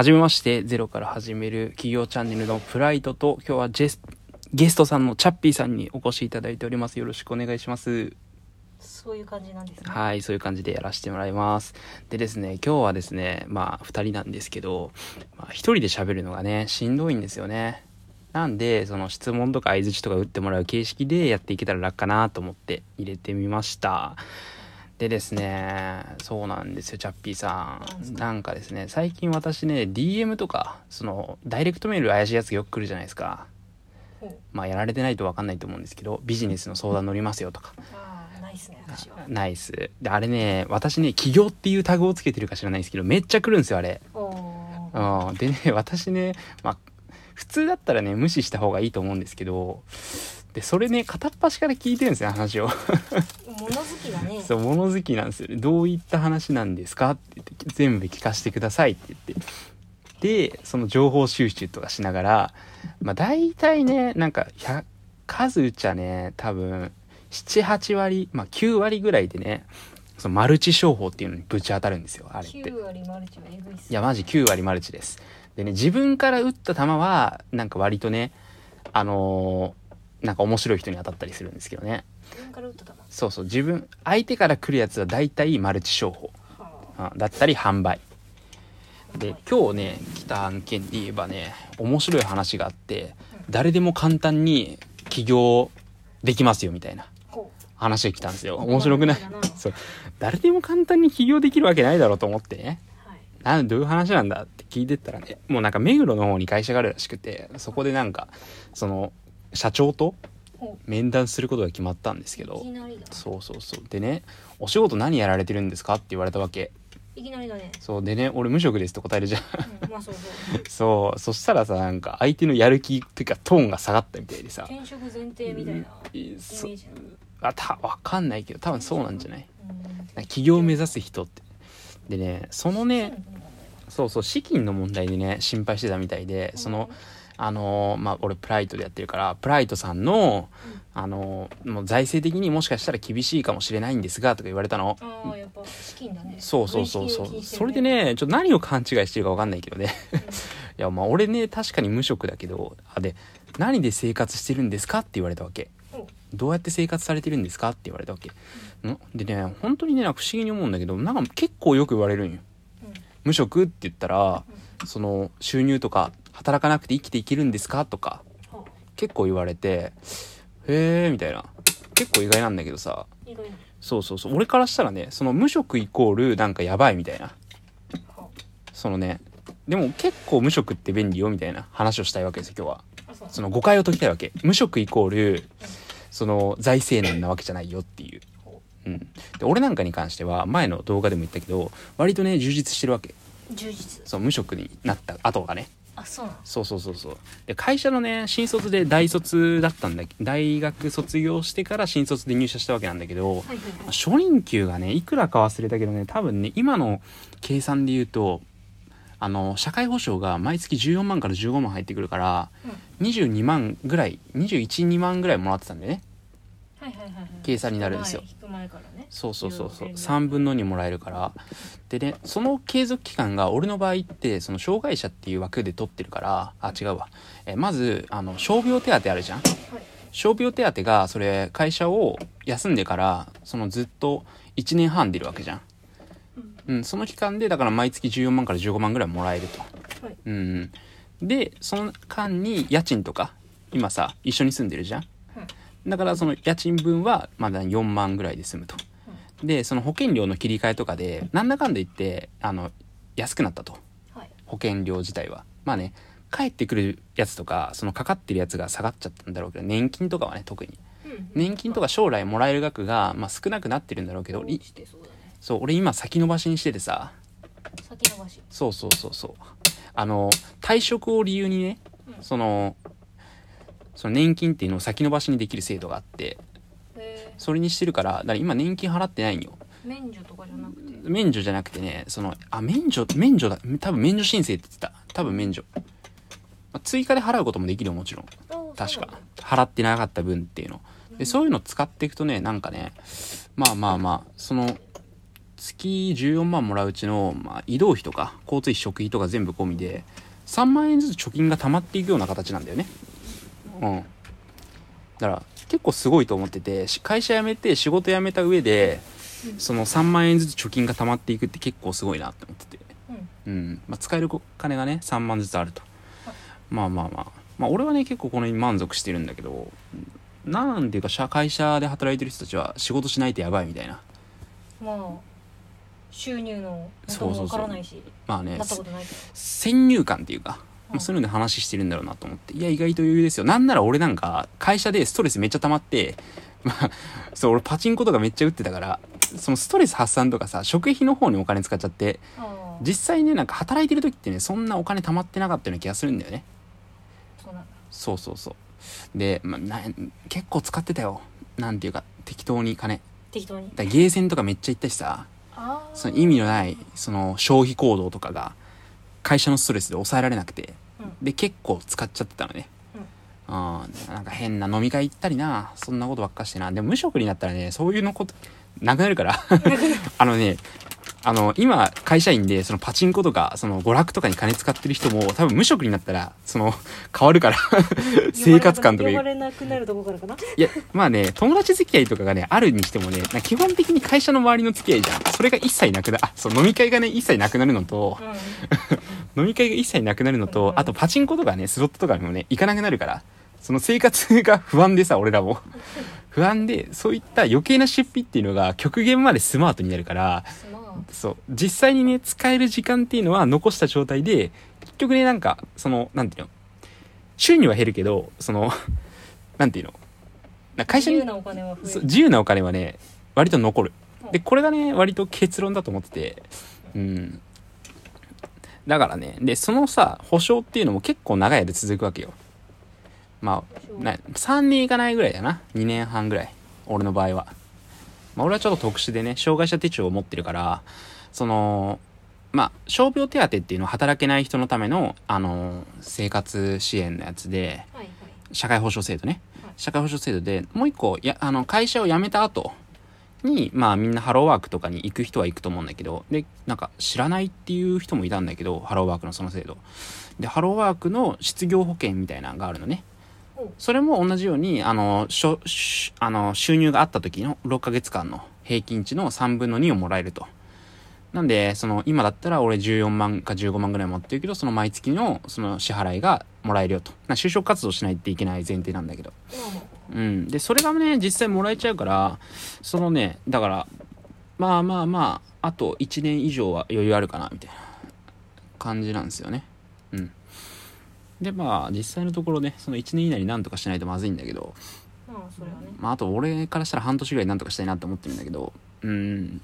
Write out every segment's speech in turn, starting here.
はじめまして、ゼロから始める企業チャンネルのプライドと、今日はジェスゲストさんのチャッピーさんにお越しいただいております。よろしくお願いします。そういう感じなんですね。はい、そういう感じでやらせてもらいます。でですね、今日はですね、まあ、二人なんですけど、まあ、一人で喋るのがね、しんどいんですよね。なんで、その質問とか相槌とか打ってもらう形式でやっていけたら楽かなと思って入れてみました。でですね、そうなんですよ、チャッピーさん。なんかですね、最近私ね、DM とか、その、ダイレクトメール怪しいやつがよく来るじゃないですか。まあ、やられてないと分かんないと思うんですけど、ビジネスの相談乗りますよとか。ああ、ないっすね、私は。ナイス。で、あれね、私ね、起業っていうタグをつけてるか知らないんですけど、めっちゃ来るんですよ、あれ。うん。でね、私ね、まあ、普通だったらね、無視した方がいいと思うんですけど、で、それね、片っ端から聞いてるんですよ、話を。物好きだね。そう、物好きなんですよ。どういった話なんですかって言って、全部聞かせてくださいって言って。で、その情報収集とかしながら、まあ大体ね、なんか、100数打ちゃね、多分、7、8割、まあ9割ぐらいでね、そのマルチ商法っていうのにぶち当たるんですよ、あれって。9割マルチはえぐいっす。いや、マジ9割マルチです。でね、自分から打った球は、なんか割とね、あのーなんか面白い人に当たったりするんですけどね。自分から打った球。そうそう、自分、相手から来るやつは大体マルチ商法。だったり販売。あで、今日ね、来た案件で言えばね、面白い話があって、誰でも簡単に起業できますよみたいなほ話が来たんですよ。面白くない？そう。誰でも簡単に起業できるわけないだろうと思ってね。なんどういう話なんだって聞いてったらね、もうなんか目黒の方に会社があるらしくて、そこでなんか、その、社長とほ面談することが決まったんですけどき、なりだ。そうそうそう。でね、お仕事何やられてるんですかって言われたわけ。いきなりだね。そう。でね、俺無職ですって答えるじゃん。うん、まあそうそう。そう。そしたらさ、なんか相手のやる気っていうかトーンが下がったみたいでさ。転職前提みたいなイメそージなの。あ、た、わかんないけど、多分そうなんじゃない？うん起業を目指す人って。でね、そのね、そうそう、資金の問題でね、心配してたみたいで、その、あのーまあ、俺プライトでやってるから、プライトさんの、あのーもう財政的にもしかしたら厳しいかもしれないんですが、とか言われたの。ああ、やっぱ資金だね。そうそうそうそう。取引を気にしてるそれで、ね、ちょっと何を勘違いしてるかわかんないけどね。いや、まあ俺ね、確かに無職だけど、あ、で、何で生活してるんですかって言われたわけ。おどうやって生活されてるんですかって言われたわけ。んでね、本当にね、不思議に思うんだけど、なんか結構よく言われるんよ。うん無職って言ったら、その収入とか働かなくて生きていけるんですか？とかは結構言われてへえみたいな。結構意外なんだけどさ。そうそうそう。俺からしたらねその無職イコールなんかやばいみたいな。はそのねでも結構無職って便利よみたいな。話をしたいわけですよ今日は。その誤解を解きたいわけ。無職イコールその財政難なわけじゃないよっていう。ほうん。で俺なんかに関しては前の動画でも言ったけど割とね充実してるわけ。う充実。そう無職になった後がねあ、そう。そうそうそうそうで会社のね新卒で大卒だったんだ大学卒業してから新卒で入社したわけなんだけどはいはいはい。初任給がねいくらか忘れたけどね多分ね今の計算で言うとあの社会保障が毎月14万から15万入ってくるからうん22万ぐらい212万ぐらいもらってたんでね。計算になるんですよ。そうそうそうそう。15 3分の2もらえるから。でねその継続期間が俺の場合ってその障害者っていう枠で取ってるから。あ違うわ。えまずあの傷病手当あるじゃん？はい。傷病手当がそれ会社を休んでからそのずっと1年半出るわけじゃん、うん、その期間でだから毎月14万から15万ぐらいもらえると。はい。うん。でその間に家賃とか今さ一緒に住んでるじゃん？だからその家賃分はまだ4万ぐらいで済むと。でその保険料の切り替えとかでなんだかんだ言ってあの安くなったと。はい。保険料自体は。まあね帰ってくるやつとかそのかかってるやつが下がっちゃったんだろうけど年金とかはね特に。うん。年金とか将来もらえる額が、まあ、少なくなってるんだろうけどね。そう俺今先延ばしにしててさ。先延ばし。そうそうそうそう。あの退職を理由にねうん。そのその年金っていうのを先延ばしにできる制度があってへそれにしてるからだから今年金払ってないんよ。ー免除とかじゃなくて？免除じゃなくてねそのあ免除免除だ。多分免除申請って言ってた。多分免除、まあ追加で払うこともできるよもちろん。あ確かそうなんだ。払ってなかった分っていうの。でそういうの使っていくとねなんかねまあまあまあその月14万もらううちの、まあ、移動費とか交通費食費とか全部込みで3万円ずつ貯金が溜まっていくような形なんだよねうん。だから結構すごいと思っててし会社辞めて仕事辞めた上でその3万円ずつ貯金が溜まっていくって結構すごいなって思ってて。うん。うん、まあ、使える金がね3万ずつあると。はい。まあまあまあ。まあ俺はね結構このに満足してるんだけどなんていうか社会社で働いてる人たちは仕事しないとやばいみたいな。まあ収入のそうそうそう。わからないしまあね先入観っていうか、まあ、そういうので話してるんだろうなと思って。いや意外と余裕ですよ。なんなら俺なんか会社でストレスめっちゃ溜まってまあそう俺パチンコとかめっちゃ打ってたからそのストレス発散とかさ食費の方にお金使っちゃって実際ねなんか働いてる時ってねそんなお金溜まってなかったような気がするんだよね。そうそうそうで、まあ、な結構使ってたよ。なんていうか適当に金。適当に。だゲーセンとかめっちゃ行ったしさ。その意味のないその消費行動とかが会社のストレスで抑えられなくて。うん。で結構使っちゃってたのね。うん。なんか変な飲み会行ったりな。そんなことばっかしてな。でも無職になったらねそういうのことなくなるから。あのねあの今会社員でそのパチンコとかその娯楽とかに金使ってる人も多分無職になったらその変わるから 生活感とかいう。呼ばれなくなるとこからかな？いや、まあね、友達付き合いとかがね、あるにしてもね、基本的に会社の周りの付き合いじゃん。それが一切なくな、あ、そう、飲み会がね、一切なくなるのと、飲み会が一切なくなるのと、あとパチンコとかね、スロットとかにもね、行かなくなるから、その生活が不安でさ、俺らも。不安で、そういった余計な出費っていうのが極限までスマートになるから、そう、実際にね、使える時間っていうのは残した状態で、結局ね、なんか、その、なんていうの、収入は減るけど、その、なんていうの、会社に自由なお金は増える。そう自由なお金はね割と残る。うん。でこれがね割と結論だと思っててうん。だからねでそのさ保証っていうのも結構長い間続くわけよ。まあな3年いかないぐらいだな。2年半ぐらい。俺の場合は、まあ、俺はちょっと特殊でね障害者手帳を持ってるからそのまあ傷病手当っていうのは働けない人のためのあの生活支援のやつではいはい。社会保障制度ね。はい。社会保障制度でもう一個やあの会社を辞めた後にまあみんなハローワークとかに行く人は行くと思うんだけどでなんか知らないっていう人もいたんだけどハローワークのその制度。でハローワークの失業保険みたいなのがあるのねそれも同じようにあのしょしあの収入があった時の6ヶ月間の平均値の3分の2をもらえるとなんでその今だったら俺14万か15万ぐらい持ってるけどその毎月のその支払いがもらえるよとな就職活動しないといけない前提なんだけどうん。で、それがね、実際もらえちゃうから、そのね、だから、まあまあまあ、あと1年以上は余裕あるかな、みたいな感じなんですよね。うん。で、まあ、実際のところね、その1年以内になんとかしないとまずいんだけど、まあそれはねまあ、あと俺からしたら半年ぐらいなんとかしたいなと思ってるんだけど、うん。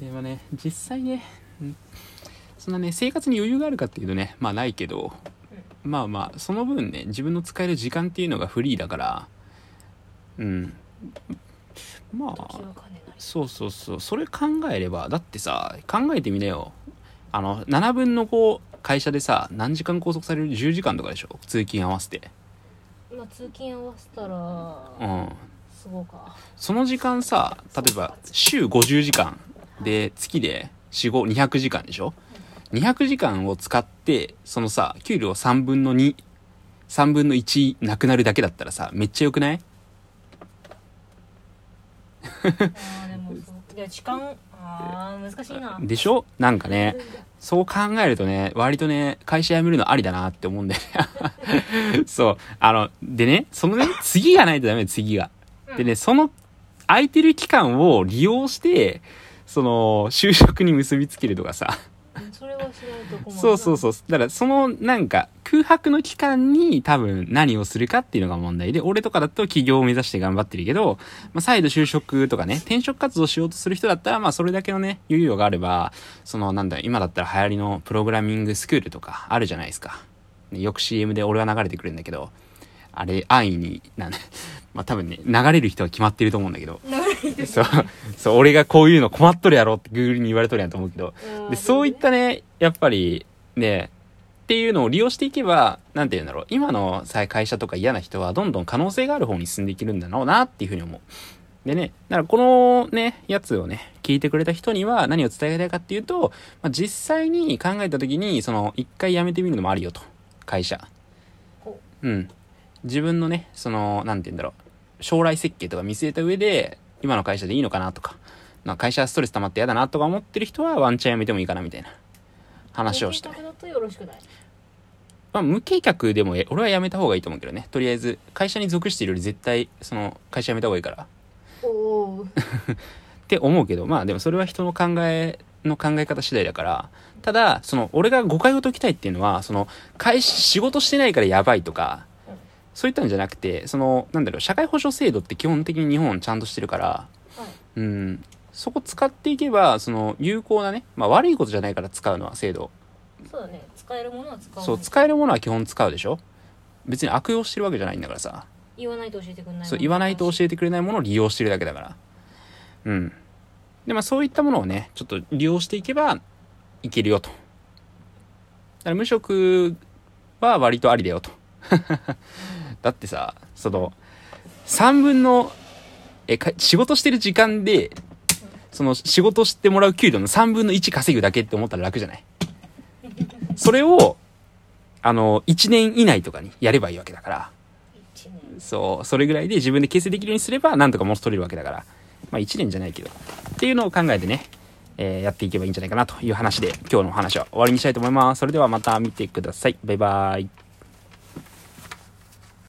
でもね、実際ね、うんそんなね、生活に余裕があるかっていうとね、まあないけど、まあまあ、その分ね、自分の使える時間っていうのがフリーだから、うん。まあ、そうそうそう、それ考えれば、だってさ、考えてみなよ。あの、7分の5、会社でさ、何時間拘束される ?10 時間とかでしょ？通勤合わせて。まあ通勤合わせたらうん。すごうかその時間さ、例えば、週50時間で、月で、4、5、200時間でしょ ?200 時間を使って、そのさ、給料3分の2、3分の1なくなるだけだったらさ、めっちゃ良くない？あーでもそういや時間あー難しいなでしょ？なんかね、そう考えるとね、割とね、会社辞めるのありだなって思うんだよね。そう。あの、でね、そのね、次がないとダメ、次が。でね、その、空いてる期間を利用して、その、就職に結びつけるとかさ。そうそうそう。だから、その、なんか、空白の期間に多分何をするかっていうのが問題で、俺とかだと起業を目指して頑張ってるけど、まあ、再度就職とかね、転職活動しようとする人だったら、まあ、それだけのね、猶予があれば、その、なんだ、今だったら流行りのプログラミングスクールとかあるじゃないですか。ねよく CM で俺は流れてくるんだけど、あれ、安易に、なんまあ、多分ね、流れる人は決まってると思うんだけど、そう、そう、俺がこういうの困っとるやろって Google に言われとるやんと思うけど、で、そういったね、やっぱり、ね、っていうのを利用していけば、なんて言うんだろう、今のさ会社とか嫌な人はどんどん可能性がある方に進んでいけるんだろうなっていうふうに思う。でね、だからこのね、やつをね、聞いてくれた人には何を伝えたいかっていうと、まあ、実際に考えた時に、その、一回辞めてみるのもあるよと。会社。ほうん。自分のね、その、なんて言うんだろう。将来設計とか見据えた上で、今の会社でいいのかなとか、まあ、会社ストレス溜まって嫌だなとか思ってる人はワンチャン辞めてもいいかなみたいな話をした計。画だとよろしくない？まあ、無計画でもえ俺は辞めた方がいいと思うけどね。とりあえず、会社に属しているより絶対、その、会社辞めた方がいいから。おお って思うけど、まあでもそれは人の考えの考え方次第だから、ただ、その、俺が誤解を解きたいっていうのは、その、会社、仕事してないからやばいとか、そういったんじゃなくて、その、なんだろう、社会保障制度って基本的に日本ちゃんとしてるから、はいうん、そこ使っていけば、その、有効なね、まあ悪いことじゃないから使うのは制度。そうだね使えるものは使うそう、使えるものは基本使うでしょ別に悪用してるわけじゃないんだからさ。言わないと教えてくれないそう、言わないと教えてくれないものを利用してるだけだから。うん。で、まあそういったものをね、ちょっと利用していけばいけるよと。だから無職は割とありだよと。だってさ、その、3分の、え、か仕事してる時間で、その仕事してもらう給料の3分の1稼ぐだけって思ったら楽じゃない？それを、あの、1年以内とかにやればいいわけだから。そう、それぐらいで自分で形成できるようにすれば、なんとか元取れるわけだから。まあ1年じゃないけど。っていうのを考えてね、えーやっていけばいいんじゃないかなという話で、今日のお話は終わりにしたいと思います。それではまた見てください。バイバーイ。